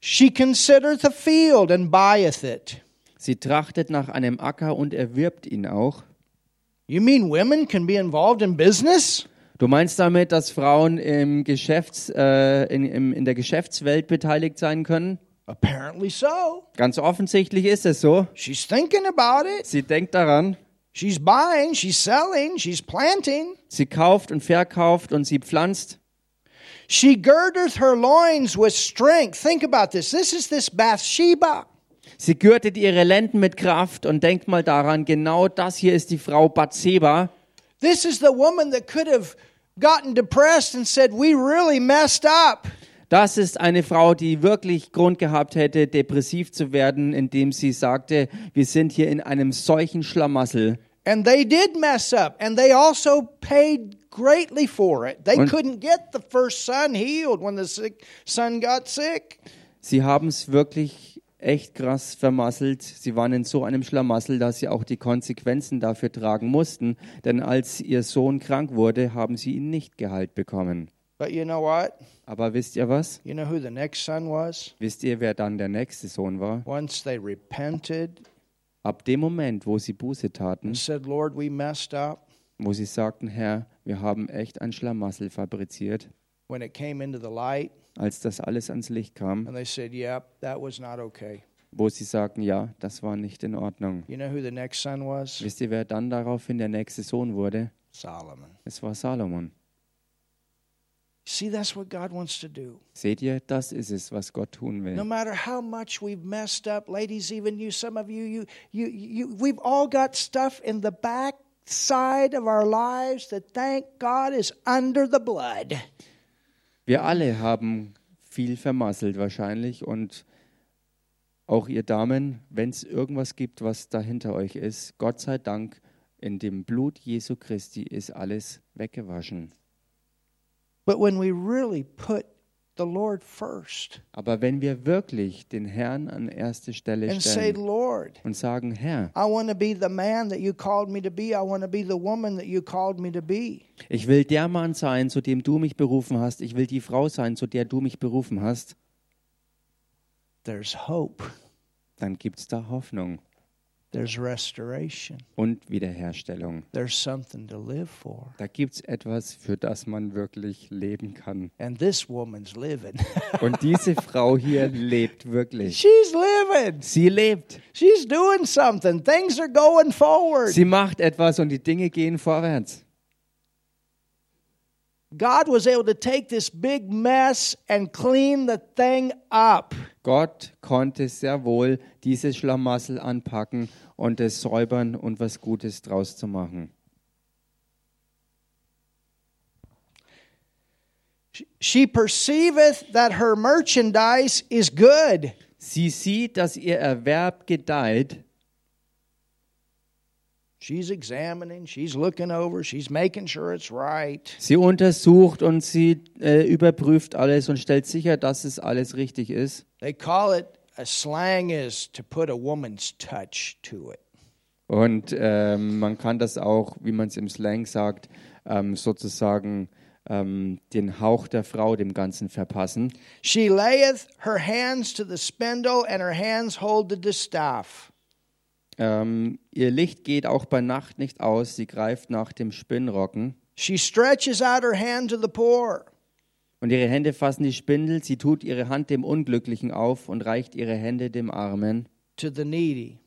She considereth a field and buyeth it. Sie trachtet nach einem Acker und erwirbt ihn auch. You mean women can be involved in business? Du meinst damit, dass Frauen im Geschäfts, äh, in, im, in der Geschäftswelt beteiligt sein können? Apparently so. Ganz offensichtlich ist es so. She's thinking about it. Sie denkt daran, She's buying, she's selling, she's planting. sie kauft und verkauft und sie pflanzt. She girdeth her loins with strength. Think about this. This is this Bathsheba. Sie gürtet ihre Lenden mit Kraft und denkt mal daran, genau das hier ist die Frau Bathseba. This is the woman that could have gotten depressed and said, We really messed up. Das ist eine Frau, die wirklich Grund gehabt hätte, depressiv zu werden, indem sie sagte, wir sind hier in einem solchen Schlamassel. And they did mess up, and they also paid greatly for it. They Und- couldn't get the first son healed when the sick son got sick. Sie haben es wirklich echt krass vermasselt. Sie waren in so einem Schlamassel, dass sie auch die Konsequenzen dafür tragen mussten. Denn als ihr Sohn krank wurde, haben sie ihn nicht geheilt bekommen. But you know what? Aber wisst ihr was? You know who the next son was? Wisst ihr, wer dann der nächste Sohn war? Once they repented Ab dem Moment, wo sie Buße taten, said, Lord, we messed up, wo sie sagten, Herr, wir haben echt ein Schlamassel fabriziert, when it came into the light, als das alles ans Licht kam, and they said, Yep, that was not okay. wo sie sagten, ja, das war nicht in Ordnung. You know who the next son was? Wisst ihr, wer dann daraufhin der nächste Sohn wurde? Solomon. Es war Salomon. See, that's what God wants to do. Seht ihr, das ist es, was Gott tun No will. matter how much we've messed up, ladies, even you, some of you, you, you, you, we've all got stuff in the back side of our lives that thank God is under the blood. Wir alle haben viel vermasselt wahrscheinlich und auch ihr Damen, wenn es irgendwas gibt, was dahinter euch ist, Gott sei Dank, in dem Blut Jesu Christi ist alles weggewaschen. But when we really put the Lord first Aber wenn wir wirklich den Herrn an erste Stelle and say, stellen Lord, und sagen, Herr, I want to be the man that you called me to be. I want to be the woman that you called me to be. ich will der Mann sein, zu dem du mich berufen hast, ich will die Frau sein, zu der du mich berufen hast, There's hope. dann gibt es da Hoffnung. Und Wiederherstellung. There's something to live for. Da gibt es etwas, für das man wirklich leben kann. And this woman's living. [laughs] Und diese Frau hier lebt wirklich. She's living. Sie lebt. She's doing something. Things are going forward. Sie macht etwas und die Dinge gehen vorwärts. God was able to take this big mess and clean the thing up. Gott konnte sehr wohl dieses Schlamassel anpacken und es säubern und was Gutes draus zu machen. She perceiveth that her merchandise is good. Sie sieht, dass ihr Erwerb gedeiht. She's examining, she's looking over, she's making sure it's right. Sie untersucht und sie äh, überprüft alles und stellt sicher, dass es alles richtig ist. They call it, a slang is to put a woman's touch to it. Und ähm, man kann das auch, wie man es im Slang sagt, ähm, sozusagen ähm, den Hauch der Frau dem Ganzen verpassen. She layeth her hands to the spindle, and her hands hold the distaff. Ähm, ihr Licht geht auch bei Nacht nicht aus. Sie greift nach dem Spinnrocken. She stretches out her hand to the poor. Und ihre Hände fassen die Spindel. Sie tut ihre Hand dem Unglücklichen auf und reicht ihre Hände dem Armen. to the needy.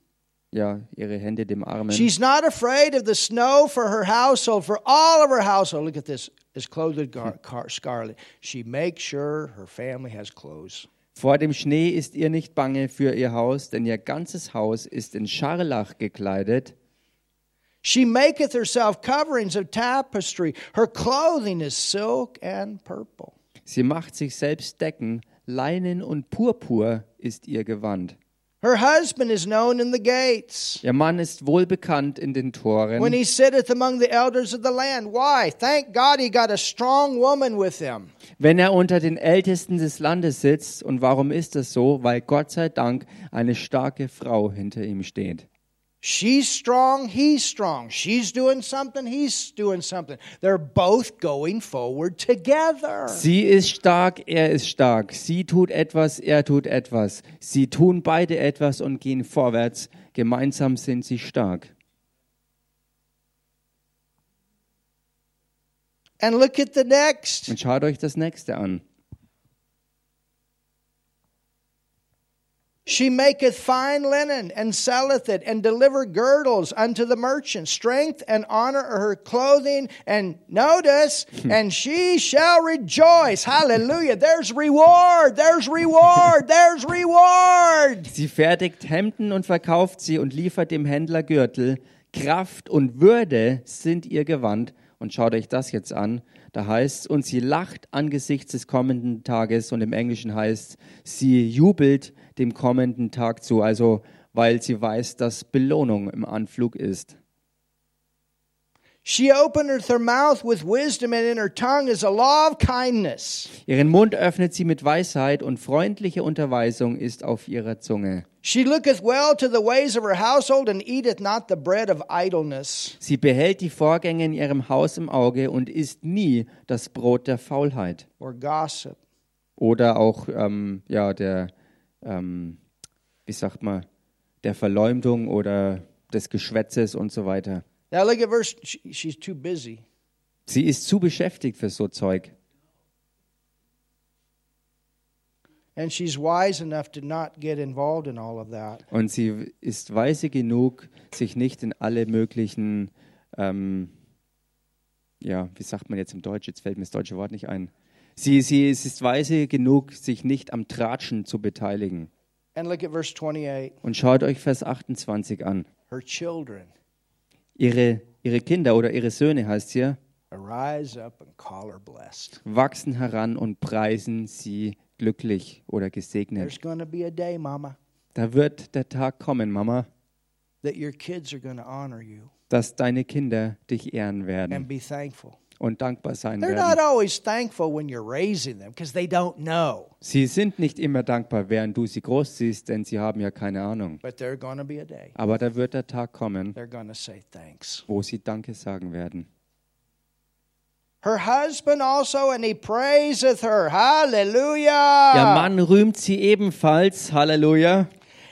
Ja, ihre Hände dem Armen. She's not afraid of the snow for her household, for all of her household. Look at this, is clothed scarlet. She makes sure her family has clothes. Vor dem Schnee ist ihr nicht bange für ihr Haus, denn ihr ganzes Haus ist in Scharlach gekleidet. She maketh herself coverings of tapestry. Her clothing is silk and purple. Sie macht sich selbst Decken. Leinen und Purpur ist ihr Gewand. Her husband is known in the gates. Ihr Mann ist wohl bekannt in den When Toren. he sitteth among the elders of the land. Why? Thank God he got a strong woman with him. Wenn er unter den Ältesten des Landes sitzt. Und warum ist das so? Weil Gott sei Dank eine starke Frau hinter ihm steht. She's strong, he's strong. She's doing something, he's doing something. They're both going forward together. Sie ist stark, er ist stark. Sie tut etwas, er tut etwas. Sie tun beide etwas und gehen vorwärts. Gemeinsam sind sie stark. And look at the next. Und schaut euch das nächste an. She maketh fine linen and selleth it, and deliver girdles unto the merchant. Strength and honor are her clothing. And notice, and she shall rejoice. Hallelujah. There's reward. There's reward. [laughs] There's reward. Sie fertigt Hemden und verkauft sie und liefert dem Händler Gürtel. Kraft und Würde sind ihr Gewand. Und schaut euch das jetzt an. Da heißt und sie lacht angesichts des kommenden Tages und im Englischen heißt, sie jubelt dem kommenden Tag zu. Also, weil sie weiß, dass Belohnung im Anflug ist. She openeth her mouth with wisdom, and in her tongue is a law of kindness. Ihren Mund öffnet sie mit Weisheit und freundliche Unterweisung ist auf ihrer Zunge. She looketh well to the ways of her household, and eateth not the bread of idleness. Sie behält die Vorgänge in ihrem Haus im Auge und isst nie das Brot der Faulheit. or gossip. Oder auch ähm, ja, der, ähm, wie sagt man, der Verleumdung oder des Geschwätzes und so weiter. Now look at verse. She, she's too busy. Sie ist zu beschäftigt für so Zeug. And she's wise enough to not get involved in all of that. Und sie ist weise genug, sich nicht in alle möglichen, ähm, ja, wie sagt man jetzt im Deutsch, jetzt fällt mir das deutsche Wort nicht ein, Sie, sie ist weise genug, sich nicht am Tratschen zu beteiligen. And look at verse 28. Und schaut euch Vers 28 an. Her children Ihre, ihre Kinder oder ihre Söhne heißt hier, arise up and call her blessed. wachsen heran und preisen sie glücklich oder gesegnet. There's going to be a day, Mama, Da wird der Tag kommen, Mama, that your kids are going to honor you dass deine Kinder dich ehren werden and be thankful. und dankbar sein They're werden. always thankful when you're raising them because they don't know. Sie sind nicht immer dankbar, während du sie großziehst, denn sie haben ja keine Ahnung. But there's going to be a day Aber da wird der Tag kommen, say thanks. wo sie Danke sagen werden. Her husband also, and he praiseth her. Hallelujah. Der Mann rühmt sie ebenfalls. Halleluja.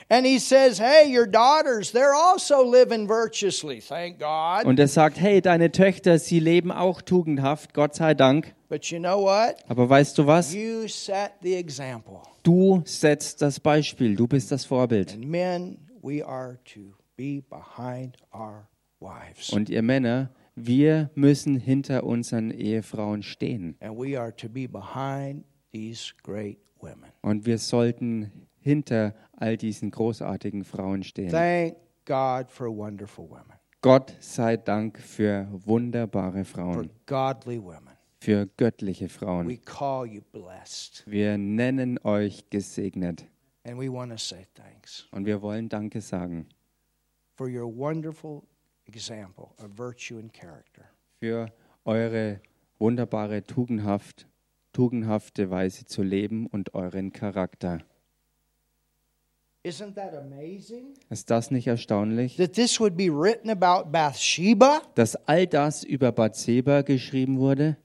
And he says, Hey, your daughters, they're also living virtuously, thank God. Und er sagt, hey, deine Töchter, sie leben auch tugendhaft, Gott sei Dank. But you know what? Aber weißt du was? You set the example. Du setzt das Beispiel, du bist das Vorbild. And men, we are to be behind our wives. Und ihr Männer, wir müssen hinter unseren Ehefrauen stehen. And we are to be behind these great women. Und wir sollten hinter all diesen großartigen Frauen stehen. Thank God for wonderful women, Gott sei Dank für wunderbare Frauen, für göttliche We Frauen. call you blessed. Wir nennen euch gesegnet. And we want to say thanks Und wir wollen Danke sagen for your wonderful example of virtue and character. für eure wunderbare tugendhaft, tugendhafte Weise zu leben und euren Charakter. Isn't that amazing? Ist das nicht erstaunlich, That this would be written about Bathsheba? dass all das über Bathseba geschrieben wurde?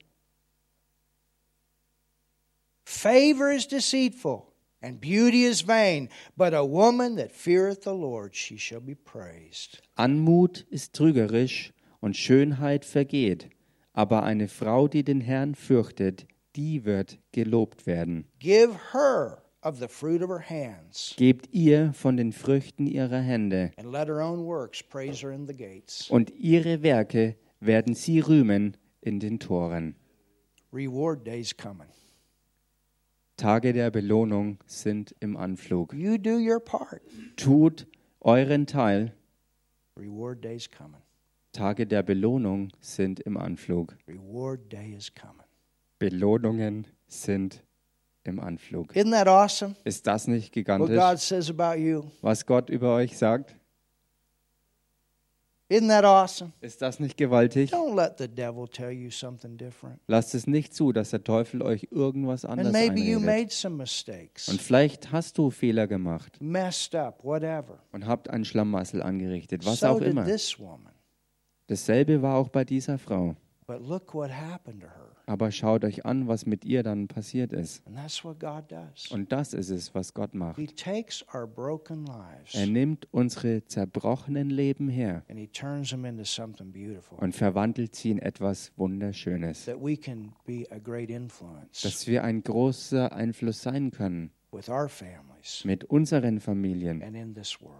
Favor is deceitful, and beauty is vain, but a woman that feareth the Lord, she shall be praised. Anmut ist trügerisch und Schönheit vergeht, aber eine Frau, die den Herrn fürchtet, die wird gelobt werden. Give her of the fruit of her hands, Gebt ihr von den Früchten ihrer Hände, and let her own works praise her in the gates. und ihre Werke werden sie rühmen in den Toren. Reward day's coming. Tage der Belohnung sind im Anflug. You do your part. Tut euren Teil. Reward day's coming. Tage der Belohnung sind im Anflug. Reward day is coming. Belohnungen sind im Anflug. Isn't that awesome? Ist das nicht What gigantisch, God says about you. was Gott über euch sagt? Isn't that awesome? Ist das nicht gewaltig? Don't let the devil tell you something different. Lasst es nicht zu, dass der Teufel euch irgendwas And anderes maybe you einredet. made some mistakes, Und vielleicht hast du Fehler gemacht messed up, whatever. und habt ein Schlamassel angerichtet, was so auch did immer. this woman. Dasselbe war auch bei dieser Frau. But look what happened to her. Aber schaut euch an, was mit ihr dann passiert ist. Und das ist es, was Gott macht. Er nimmt unsere zerbrochenen Leben her und verwandelt sie in etwas Wunderschönes, dass wir ein großer Einfluss sein können mit unseren Familien and in this world.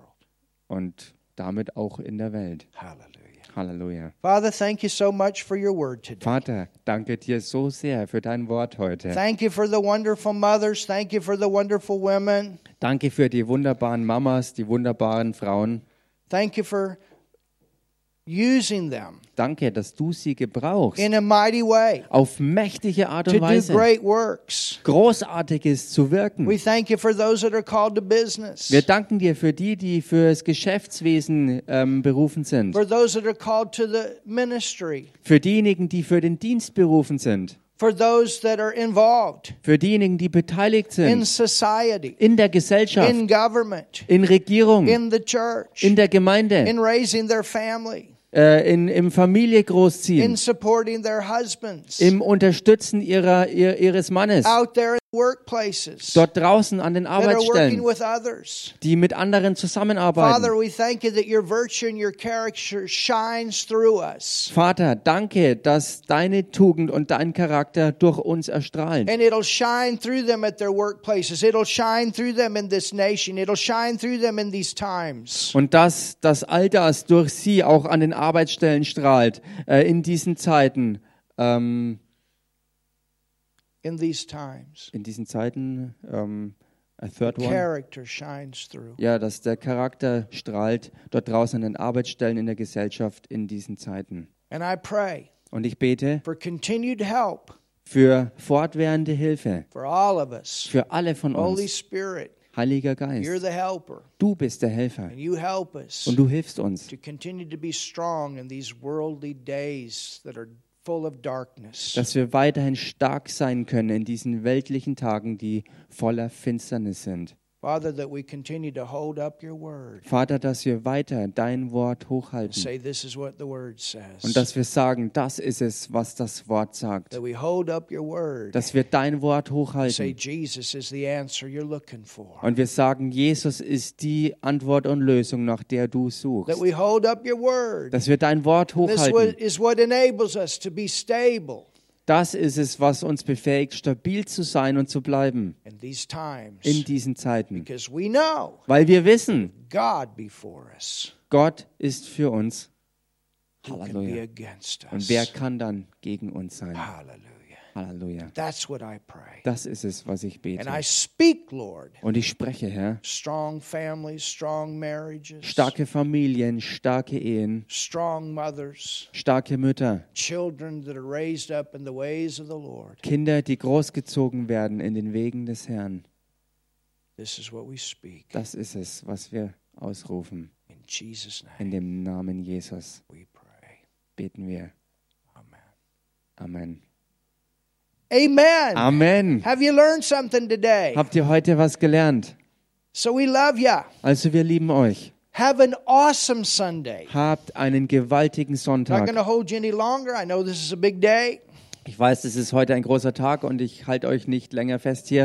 und damit auch in der Welt. Hallelujah. Halleluja. Father, thank you so much for your word today. Vater, danke dir so sehr für dein Wort heute. Thank you for the wonderful mothers. Thank you for the wonderful women. Danke für die wunderbaren Mamas, die wunderbaren Frauen. Thank you for using them Danke, dass du sie gebrauchst. in a mighty way Auf mächtige Art to und do Weise. great works. Großartiges zu wirken. We thank you for those that are called to business, Wir danken dir für die, die fürs Geschäftswesen ähm, berufen sind. for those that are called to the ministry, Für diejenigen, die für den Dienst berufen sind. for those that are involved Für diejenigen, die beteiligt in sind. society, In der Gesellschaft. in government, In Regierung. in the church, In der Gemeinde. in raising their family, Äh, in, Im Familie in großziehen. supporting their husbands, Im Unterstützen ihrer, ihr, ihres Mannes. out there in Dort draußen an den Arbeitsstellen. with others. Die mit anderen Father, zusammenarbeiten. we thank you that your virtue and your character shines through us. Vater, danke, dass deine Tugend und dein Charakter durch uns erstrahlen. And it'll shine through them at their workplaces. It'll shine through them in this nation. It'll shine through them in these times. Und dass, dass all das durch sie auch an den Arbeitsstellen strahlt, äh, in diesen Zeiten. Ähm, in these times. in diesen Zeiten, ähm, a third one, Character shines through. ja, dass der Charakter strahlt dort draußen an den Arbeitsstellen in der Gesellschaft in diesen Zeiten. And I pray Und ich bete for continued help für fortwährende Hilfe for all of us. für alle von Holy uns. Spirit, Heiliger you're Geist, the helper, du bist der Helfer and you help us und du hilfst uns, to continue to be strong in these worldly days that are. Dass wir weiterhin stark sein können in diesen weltlichen Tagen, die voller Finsternis sind. Vater, dass wir weiter dein Wort hochhalten und dass wir sagen, das ist es, was das Wort sagt. Dass wir dein Wort hochhalten und wir sagen, Jesus ist die Antwort und Lösung, nach der du suchst. Dass wir dein Wort hochhalten. Das ist es, was uns befähigt, stabil zu sein und zu bleiben in these times. in diesen Zeiten. Because we know Weil wir wissen, God before us. Gott ist für uns. Halleluja. against us? Und wer kann dann gegen uns sein? Hallelujah. Halleluja. That's what I pray. Das ist es, was ich And bete. I speak, Lord, Und ich spreche, Herr, strong families, strong marriages, starke Familien, starke Ehen, strong mothers, starke Mütter, children that are raised up in the ways of the Lord. Kinder, die großgezogen werden in den Wegen des Herrn. This is what we speak. Das ist es, was wir ausrufen. In Jesus' name In dem Namen Jesus we pray. beten wir. Amen. Amen. Amen. Amen. Have you learned something today? Habt ihr heute was gelernt? So we love you. Also wir lieben euch. Have an awesome Sunday. Habt einen gewaltigen Not Sonntag. going to hold you any longer. I know this is a big day. Ich weiß, es ist heute ein großer Tag und ich halte euch nicht länger fest hier.